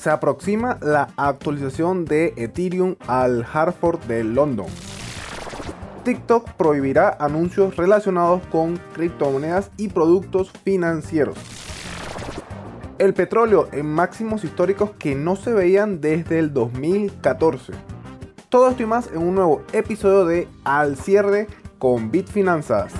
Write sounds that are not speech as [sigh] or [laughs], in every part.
Se aproxima la actualización de Ethereum al Hartford de London. TikTok prohibirá anuncios relacionados con criptomonedas y productos financieros. El petróleo en máximos históricos que no se veían desde el 2014. Todo esto y más en un nuevo episodio de Al cierre con Bitfinanzas.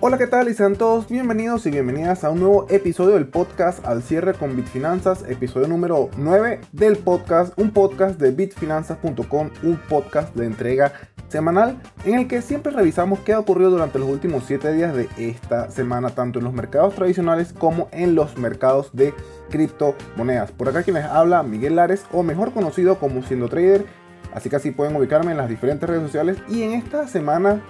Hola, ¿qué tal? Y sean todos bienvenidos y bienvenidas a un nuevo episodio del podcast Al cierre con Bitfinanzas, episodio número 9 del podcast, un podcast de bitfinanzas.com, un podcast de entrega semanal en el que siempre revisamos qué ha ocurrido durante los últimos 7 días de esta semana, tanto en los mercados tradicionales como en los mercados de criptomonedas. Por acá quienes habla Miguel Lares, o mejor conocido como Siendo Trader, así que así pueden ubicarme en las diferentes redes sociales. Y en esta semana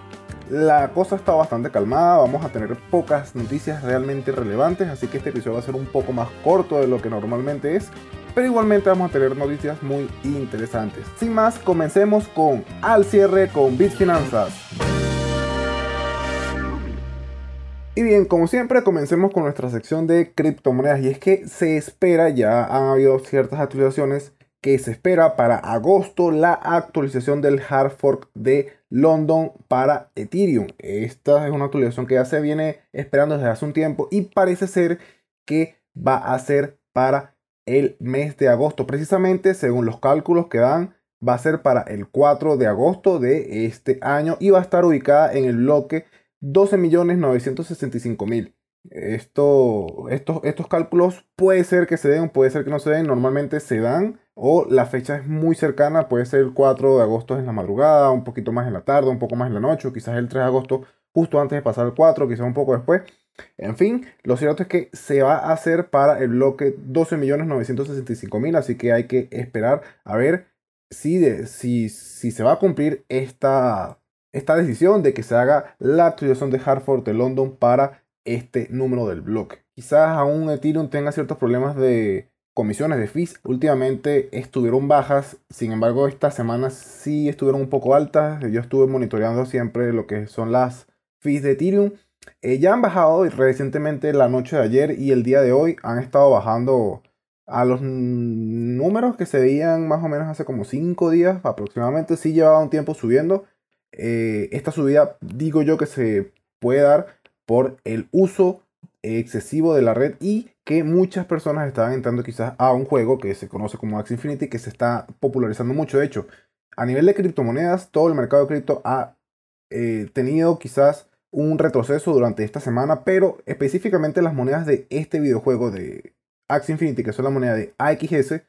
la cosa está bastante calmada, vamos a tener pocas noticias realmente relevantes, así que este episodio va a ser un poco más corto de lo que normalmente es, pero igualmente vamos a tener noticias muy interesantes. Sin más, comencemos con Al cierre con Bitfinanzas. Y bien, como siempre, comencemos con nuestra sección de criptomonedas. Y es que se espera, ya han habido ciertas actualizaciones que se espera para agosto la actualización del hard fork de London para Ethereum. Esta es una actualización que ya se viene esperando desde hace un tiempo y parece ser que va a ser para el mes de agosto. Precisamente según los cálculos que dan, va a ser para el 4 de agosto de este año y va a estar ubicada en el bloque 12.965.000. Esto, estos, estos cálculos puede ser que se den, puede ser que no se den, normalmente se dan o la fecha es muy cercana, puede ser el 4 de agosto en la madrugada, un poquito más en la tarde, un poco más en la noche, o quizás el 3 de agosto justo antes de pasar el 4, quizás un poco después. En fin, lo cierto es que se va a hacer para el bloque 12.965.000, así que hay que esperar a ver si, de, si, si se va a cumplir esta, esta decisión de que se haga la actualización de Hartford de London para este número del bloque. Quizás aún Ethereum tenga ciertos problemas de comisiones de fees. Últimamente estuvieron bajas, sin embargo esta semana sí estuvieron un poco altas. Yo estuve monitoreando siempre lo que son las fees de Ethereum. Eh, ya han bajado recientemente la noche de ayer y el día de hoy han estado bajando a los números que se veían más o menos hace como 5 días aproximadamente. Sí llevaba un tiempo subiendo. Eh, esta subida digo yo que se puede dar por el uso excesivo de la red y que muchas personas estaban entrando quizás a un juego que se conoce como Axie Infinity que se está popularizando mucho. De hecho, a nivel de criptomonedas, todo el mercado de cripto ha eh, tenido quizás un retroceso durante esta semana, pero específicamente las monedas de este videojuego de Axie Infinity, que son la moneda de AXS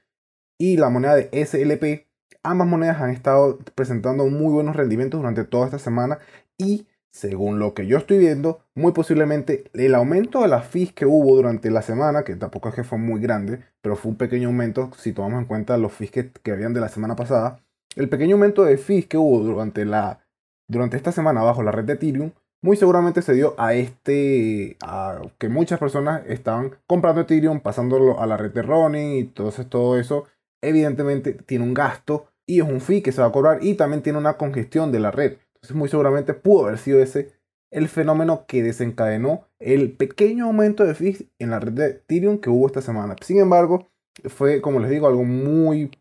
y la moneda de SLP, ambas monedas han estado presentando muy buenos rendimientos durante toda esta semana y según lo que yo estoy viendo, muy posiblemente el aumento de las fees que hubo durante la semana, que tampoco es que fue muy grande, pero fue un pequeño aumento si tomamos en cuenta los fees que, habían de la semana pasada, el pequeño aumento de fees que hubo durante, la, durante esta semana bajo la red de Ethereum, muy seguramente se dio a este, a que muchas personas estaban comprando Ethereum, pasándolo a la red de Ronin y eso, todo eso, evidentemente tiene un gasto y es un fee que se va a cobrar y también tiene una congestión de la red. Entonces muy seguramente pudo haber sido ese el fenómeno que desencadenó el pequeño aumento de fees en la red de Ethereum que hubo esta semana. Sin embargo, fue, como les digo, algo muy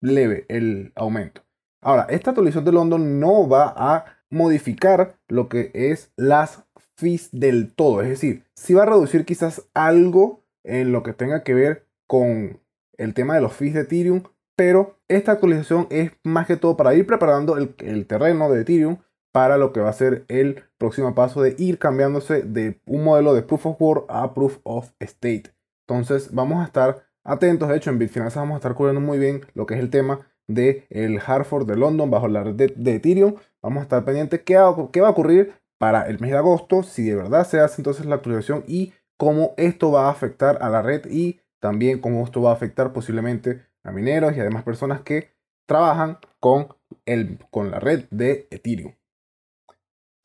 leve el aumento. Ahora, esta actualización de London no va a modificar lo que es las fees del todo. Es decir, sí va a reducir quizás algo en lo que tenga que ver con el tema de los fees de Ethereum, pero esta actualización es más que todo para ir preparando el, el terreno de Ethereum para lo que va a ser el próximo paso de ir cambiándose de un modelo de Proof of Work a Proof of State. Entonces vamos a estar atentos, de hecho en Bitfinanzas vamos a estar cubriendo muy bien lo que es el tema de el Hartford de London bajo la red de, Ethereum. Vamos a estar pendientes qué, qué va a ocurrir para el mes de agosto, si de verdad se hace entonces la actualización y cómo esto va a afectar a la red y también cómo esto va a afectar posiblemente a mineros y a demás personas que trabajan con, el, con la red de Ethereum.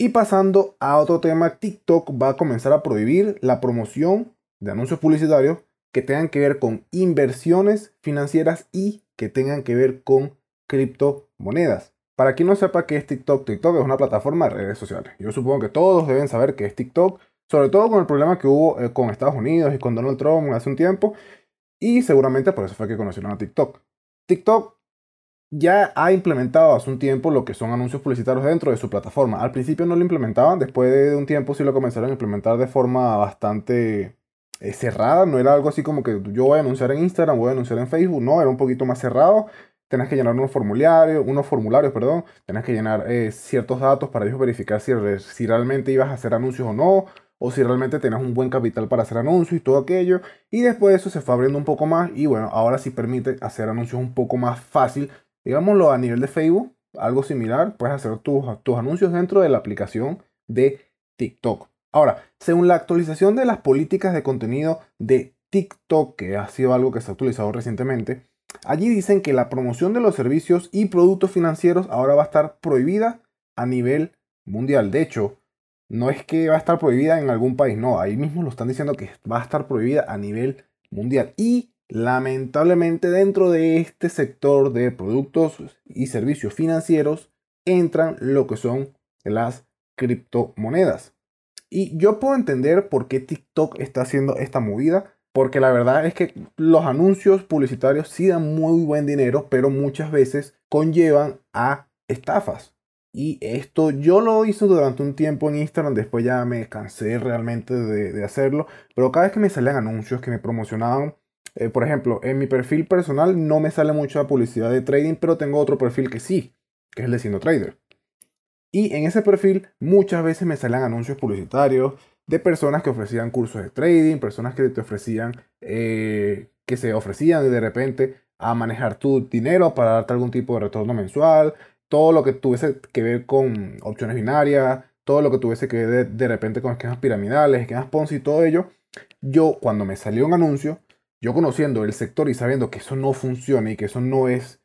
Y pasando a otro tema, TikTok va a comenzar a prohibir la promoción de anuncios publicitarios que tengan que ver con inversiones financieras y que tengan que ver con criptomonedas. Para quien no sepa qué es TikTok, TikTok es una plataforma de redes sociales. Yo supongo que todos deben saber qué es TikTok, sobre todo con el problema que hubo eh, con Estados Unidos y con Donald Trump hace un tiempo. Y seguramente por eso fue que conocieron a TikTok. TikTok ya ha implementado hace un tiempo lo que son anuncios publicitarios dentro de su plataforma. Al principio no lo implementaban, después de un tiempo sí lo comenzaron a implementar de forma bastante eh, cerrada. No era algo así como que yo voy a anunciar en Instagram, voy a anunciar en Facebook. No, era un poquito más cerrado. Tenés que llenar unos formularios, unos formularios, perdón. Tenés que llenar eh, ciertos datos para ellos verificar si, si realmente ibas a hacer anuncios o no o si realmente tenías un buen capital para hacer anuncios y todo aquello. Y después de eso se fue abriendo un poco más y bueno, ahora sí permite hacer anuncios un poco más fácil digámoslo a nivel de Facebook, algo similar, puedes hacer tus, tus anuncios dentro de la aplicación de TikTok. Ahora, según la actualización de las políticas de contenido de TikTok, que ha sido algo que se ha actualizado recientemente, allí dicen que la promoción de los servicios y productos financieros ahora va a estar prohibida a nivel mundial. De hecho, no es que va a estar prohibida en algún país, no, ahí mismo lo están diciendo que va a estar prohibida a nivel mundial. Y Lamentablemente dentro de este sector de productos y servicios financieros entran lo que son las criptomonedas. Y yo puedo entender por qué TikTok está haciendo esta movida, porque la verdad es que los anuncios publicitarios sí dan muy buen dinero, pero muchas veces conllevan a estafas. Y esto yo lo hice durante un tiempo en Instagram, después ya me cansé realmente de, hacerlo, pero cada vez que me salían anuncios que me promocionaban eh, por ejemplo, en mi perfil personal no me sale mucha publicidad de trading, pero tengo otro perfil que sí, que es el de Siendo Trader. Y en ese perfil muchas veces me salen anuncios publicitarios de personas que ofrecían cursos de trading, personas que te ofrecían, eh, que se ofrecían de repente a manejar tu dinero para darte algún tipo de retorno mensual, todo lo que tuviese que ver con opciones binarias, todo lo que tuviese que ver de, de repente con esquemas piramidales, esquemas Ponzi y todo ello. Yo cuando me salió un anuncio, yo conociendo el sector y sabiendo que eso no funciona y que eso no es,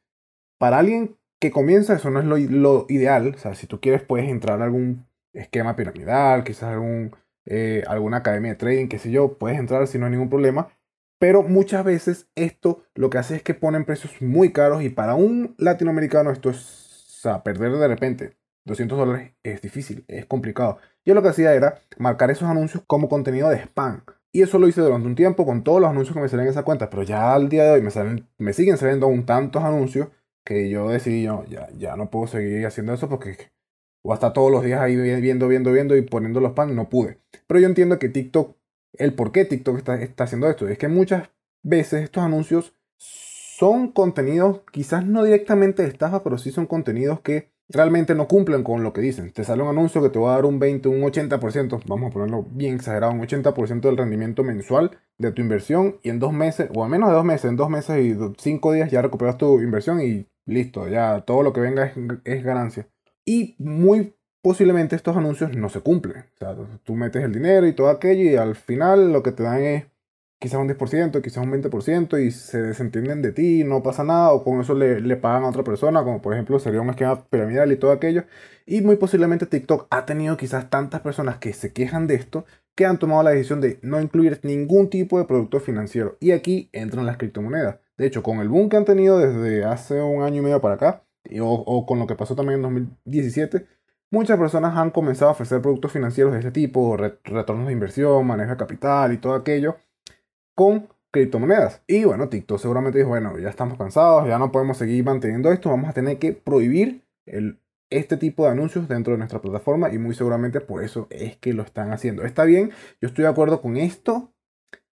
para alguien que comienza, eso no es lo, ideal. O sea, si tú quieres, puedes entrar a algún esquema piramidal, quizás algún, eh, alguna academia de trading, qué sé yo, puedes entrar sin no hay ningún problema. Pero muchas veces esto lo que hace es que ponen precios muy caros y para un latinoamericano esto es, o perder de repente 200 dólares es difícil, es complicado. Yo lo que hacía era marcar esos anuncios como contenido de spam. Y eso lo hice durante un tiempo con todos los anuncios que me salían en esa cuenta, pero ya al día de hoy me, salen, me siguen saliendo aún tantos anuncios que yo decidí, yo, ya, ya no puedo seguir haciendo eso porque o hasta todos los días ahí viendo, viendo, viendo y poniendo los pan, no pude. Pero yo entiendo que TikTok, el por qué TikTok está, está haciendo esto, es que muchas veces estos anuncios son contenidos, quizás no directamente de estafa, pero sí son contenidos que realmente no cumplen con lo que dicen. Te sale un anuncio que te va a dar un 20, un 80%, vamos a ponerlo bien exagerado, un 80% del rendimiento mensual de tu inversión y en dos meses, o a menos de dos meses, en dos meses y cinco días ya recuperas tu inversión y listo, ya todo lo que venga es, ganancia. Y muy posiblemente estos anuncios no se cumplen. O sea, tú metes el dinero y todo aquello y al final lo que te dan es quizás un 10%, quizás un 20% y se desentienden de ti, no pasa nada, o con eso le, le, pagan a otra persona, como por ejemplo sería un esquema piramidal y todo aquello. Y muy posiblemente TikTok ha tenido quizás tantas personas que se quejan de esto que han tomado la decisión de no incluir ningún tipo de producto financiero. Y aquí entran las criptomonedas. De hecho, con el boom que han tenido desde hace un año y medio para acá, o, o con lo que pasó también en 2017, muchas personas han comenzado a ofrecer productos financieros de ese tipo, retornos de inversión, manejo de capital y todo aquello con criptomonedas. Y bueno, TikTok seguramente dijo, bueno, ya estamos cansados, ya no podemos seguir manteniendo esto, vamos a tener que prohibir el, este tipo de anuncios dentro de nuestra plataforma y muy seguramente por eso es que lo están haciendo. Está bien, yo estoy de acuerdo con esto.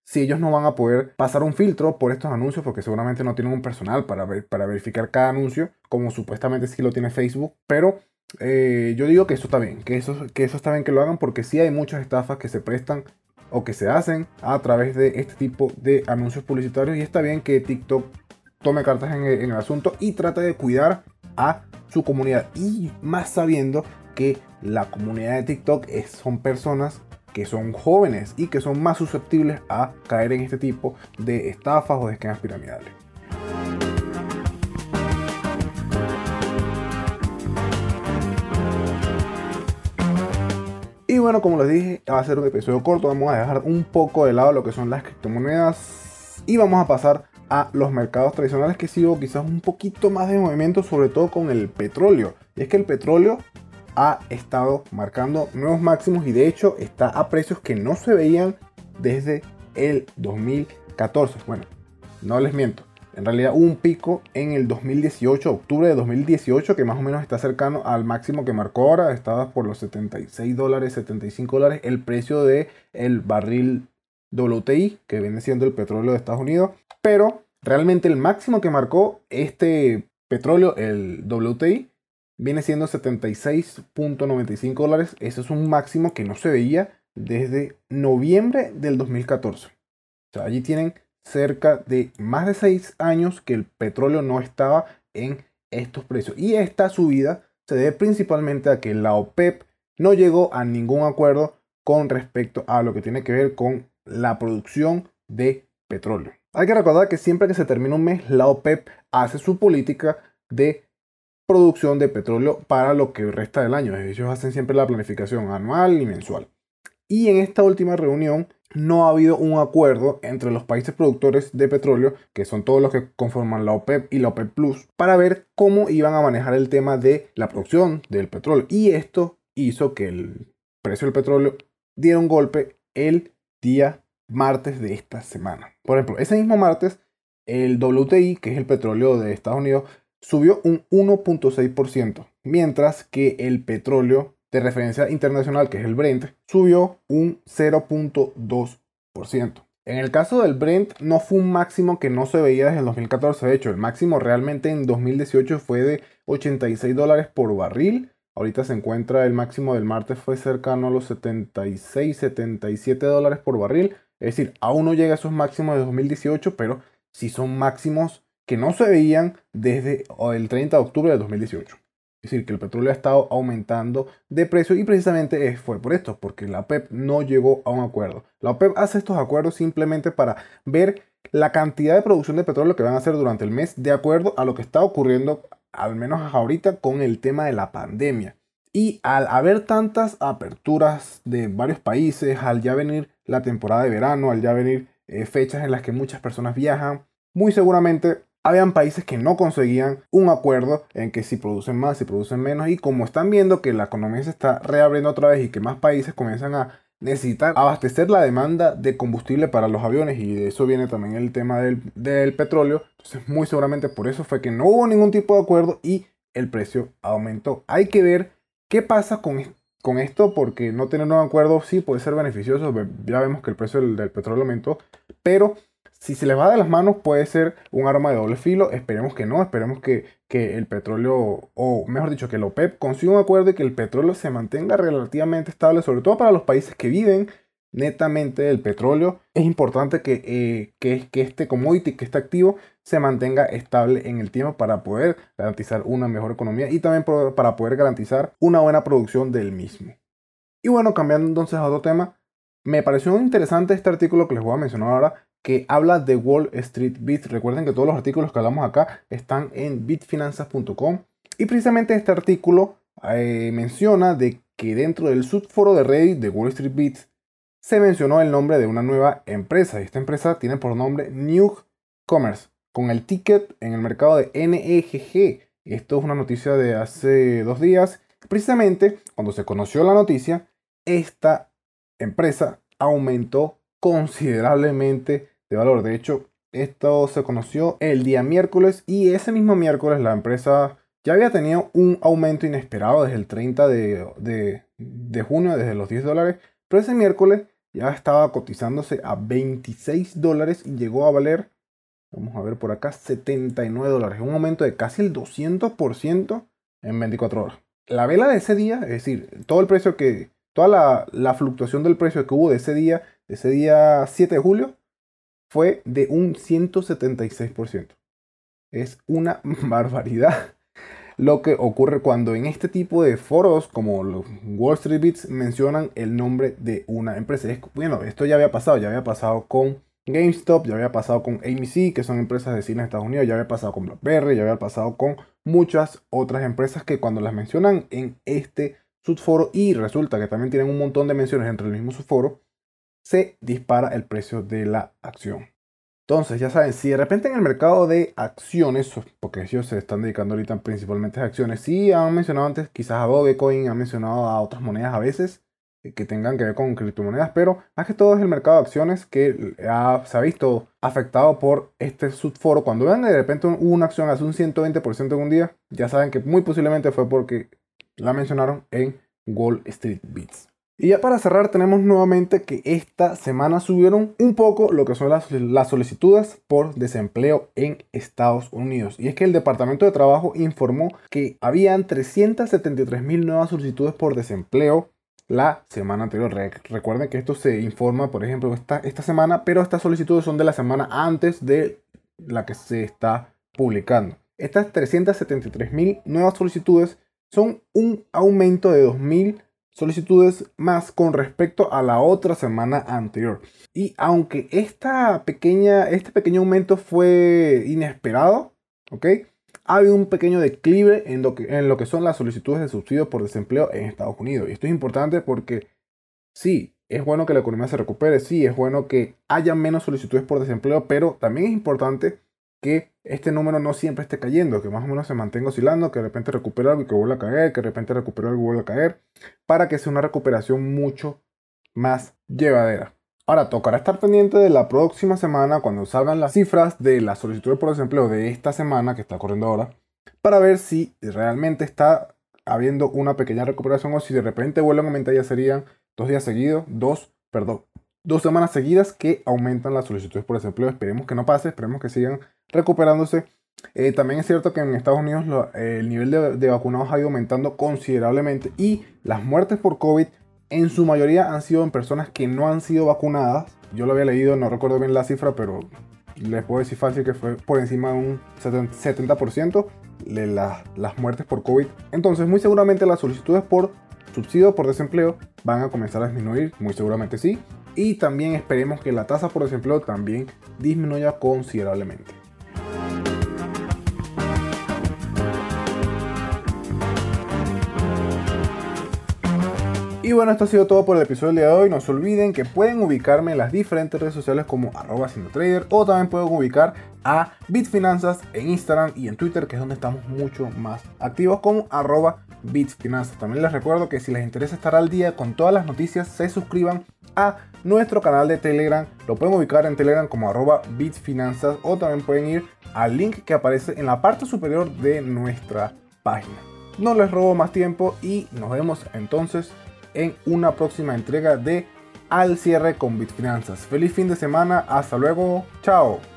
Si ellos no van a poder pasar un filtro por estos anuncios, porque seguramente no tienen un personal para, ver, para verificar cada anuncio, como supuestamente sí lo tiene Facebook, pero eh, yo digo que eso está bien, que eso, que eso está bien que lo hagan, porque sí hay muchas estafas que se prestan o que se hacen a través de este tipo de anuncios publicitarios y está bien que TikTok tome cartas en el, asunto y trate de cuidar a su comunidad y más sabiendo que la comunidad de TikTok es, son personas que son jóvenes y que son más susceptibles a caer en este tipo de estafas o de esquemas piramidales. Bueno, como les dije, va a ser un episodio corto. Vamos a dejar un poco de lado lo que son las criptomonedas y vamos a pasar a los mercados tradicionales que sigo quizás un poquito más de movimiento, sobre todo con el petróleo. Y es que el petróleo ha estado marcando nuevos máximos y de hecho está a precios que no se veían desde el 2014. Bueno, no les miento. En realidad un pico en el 2018, octubre de 2018, que más o menos está cercano al máximo que marcó ahora. Estaba por los 76 dólares, 75 dólares el precio del el barril WTI, que viene siendo el petróleo de Estados Unidos. Pero realmente el máximo que marcó este petróleo, el WTI, viene siendo 76.95 dólares. Ese es un máximo que no se veía desde noviembre del 2014. O sea, allí tienen cerca de más de 6 años que el petróleo no estaba en estos precios. Y esta subida se debe principalmente a que la OPEP no llegó a ningún acuerdo con respecto a lo que tiene que ver con la producción de petróleo. Hay que recordar que siempre que se termina un mes, la OPEP hace su política de producción de petróleo para lo que resta del año. Ellos hacen siempre la planificación anual y mensual. Y en esta última reunión no ha habido un acuerdo entre los países productores de petróleo, que son todos los que conforman la OPEP y la OPEP Plus, para ver cómo iban a manejar el tema de la producción del petróleo. Y esto hizo que el precio del petróleo diera un golpe el día martes de esta semana. Por ejemplo, ese mismo martes, el WTI, que es el petróleo de Estados Unidos, subió un 1.6%, mientras que el petróleo de referencia internacional, que es el Brent, subió un 0.2%. En el caso del Brent no fue un máximo que no se veía desde el 2014, de hecho el máximo realmente en 2018 fue de 86 dólares por barril, ahorita se encuentra el máximo del martes fue cercano a los 76, 77 dólares por barril, es decir, aún no llega a esos máximos de 2018, pero sí son máximos que no se veían desde el 30 de octubre de 2018. Es decir, que el petróleo ha estado aumentando de precio y precisamente fue por esto, porque la OPEP no llegó a un acuerdo. La OPEP hace estos acuerdos simplemente para ver la cantidad de producción de petróleo que van a hacer durante el mes de acuerdo a lo que está ocurriendo, al menos ahorita, con el tema de la pandemia. Y al haber tantas aperturas de varios países, al ya venir la temporada de verano, al ya venir eh, fechas en las que muchas personas viajan, muy seguramente habían países que no conseguían un acuerdo en que si producen más, si producen menos, y como están viendo que la economía se está reabriendo otra vez y que más países comienzan a necesitar abastecer la demanda de combustible para los aviones y de eso viene también el tema del, del petróleo, entonces muy seguramente por eso fue que no hubo ningún tipo de acuerdo y el precio aumentó. Hay que ver qué pasa con, con esto porque no tener un acuerdo sí puede ser beneficioso, ya vemos que el precio del petróleo aumentó, pero si se les va de las manos puede ser un arma de doble filo. Esperemos que no, esperemos que, que el petróleo, o mejor dicho, que el OPEP consiga un acuerdo y que el petróleo se mantenga relativamente estable, sobre todo para los países que viven netamente del petróleo. Es importante que, eh, que, que este commodity, que este activo, se mantenga estable en el tiempo para poder garantizar una mejor economía y también para poder garantizar una buena producción del mismo. Y bueno, cambiando entonces a otro tema, me pareció interesante este artículo que les voy a mencionar ahora que habla de Wall Street Beat. Recuerden que todos los artículos que hablamos acá están en bitfinanzas.com. Y precisamente este artículo eh, menciona de que dentro del subforo de Reddit de Wall Street Beat se mencionó el nombre de una nueva empresa. Esta empresa tiene por nombre New Commerce, con el ticket en el mercado de NEGG. Esto es una noticia de hace dos días. Precisamente cuando se conoció la noticia, esta empresa aumentó considerablemente de valor. De hecho, esto se conoció el día miércoles y ese mismo miércoles la empresa ya había tenido un aumento inesperado desde el 30 de, de, junio, desde los 10 dólares, pero ese miércoles ya estaba cotizándose a 26 dólares y llegó a valer, vamos a ver por acá, 79 dólares, un aumento de casi el 200% en 24 horas. La vela de ese día, es decir, todo el precio que, toda la, la fluctuación del precio que hubo de ese día, de ese día 7 de julio, fue de un 176%. Es una [laughs] barbaridad lo que ocurre cuando en este tipo de foros como los Wall Street Beats mencionan el nombre de una empresa. bueno, esto ya había pasado, ya había pasado con GameStop, ya había pasado con AMC, que son empresas de cine en Estados Unidos, ya había pasado con BlackBerry, ya había pasado con muchas otras empresas que cuando las mencionan en este subforo y resulta que también tienen un montón de menciones entre el mismo subforo, se dispara el precio de la acción. Entonces, ya saben, si de repente en el mercado de acciones, porque ellos se están dedicando ahorita principalmente a acciones, sí han mencionado antes quizás a Dogecoin, han mencionado a otras monedas a veces eh, que tengan que ver con criptomonedas, pero más que todo es el mercado de acciones que se ha visto afectado por este subforo. Cuando vean de repente una acción hace un 120% en un día, ya saben que muy posiblemente fue porque la mencionaron en Wall Street Beats. Y ya para cerrar tenemos nuevamente que esta semana subieron un poco lo que son las, solicitudes por desempleo en Estados Unidos. Y es que el Departamento de Trabajo informó que habían 373 mil nuevas solicitudes por desempleo la semana anterior. recuerden que esto se informa, por ejemplo, esta, esta semana, pero estas solicitudes son de la semana antes de la que se está publicando. Estas 373 mil nuevas solicitudes son un aumento de 2.000 solicitudes más con respecto a la otra semana anterior. Y aunque esta pequeña, este pequeño aumento fue inesperado, ¿ok? Ha un pequeño declive en lo, que, en lo que son las solicitudes de subsidio por desempleo en Estados Unidos. Y esto es importante porque sí, es bueno que la economía se recupere, sí, es bueno que haya menos solicitudes por desempleo, pero también es importante que este número no siempre esté cayendo, que más o menos se mantenga oscilando, que de repente recupere algo y que vuelva a caer, que de repente recupere algo y vuelva a caer, para que sea una recuperación mucho más llevadera. Ahora, tocará estar pendiente de la próxima semana cuando salgan las cifras de la solicitud por desempleo de esta semana que está corriendo ahora, para ver si realmente está habiendo una pequeña recuperación o si de repente vuelven a aumentar, ya serían dos días seguidos, dos, perdón, dos semanas seguidas que aumentan las solicitudes por desempleo. Esperemos que no pase, esperemos que sigan recuperándose. Eh, también es cierto que en Estados Unidos el nivel de, vacunados ha ido aumentando considerablemente y las muertes por COVID en su mayoría han sido en personas que no han sido vacunadas. Yo lo había leído, no recuerdo bien la cifra, pero les puedo decir fácil que fue por encima de un 70% de las muertes por COVID. Entonces muy seguramente las solicitudes por subsidio por desempleo van a comenzar a disminuir, muy seguramente sí. Y también esperemos que la tasa por desempleo también disminuya considerablemente. Y bueno, esto ha sido todo por el episodio de hoy. No se olviden que pueden ubicarme en las diferentes redes sociales como arroba trader o también pueden ubicar a Bitfinanzas en Instagram y en Twitter, que es donde estamos mucho más activos como arroba Bitfinanzas. También les recuerdo que si les interesa estar al día con todas las noticias, se suscriban a nuestro canal de Telegram. Lo pueden ubicar en Telegram como arroba Bitfinanzas o también pueden ir al link que aparece en la parte superior de nuestra página. No les robo más tiempo y nos vemos entonces en una próxima entrega de Al cierre con Bitfinanzas. Feliz fin de semana, hasta luego, chao.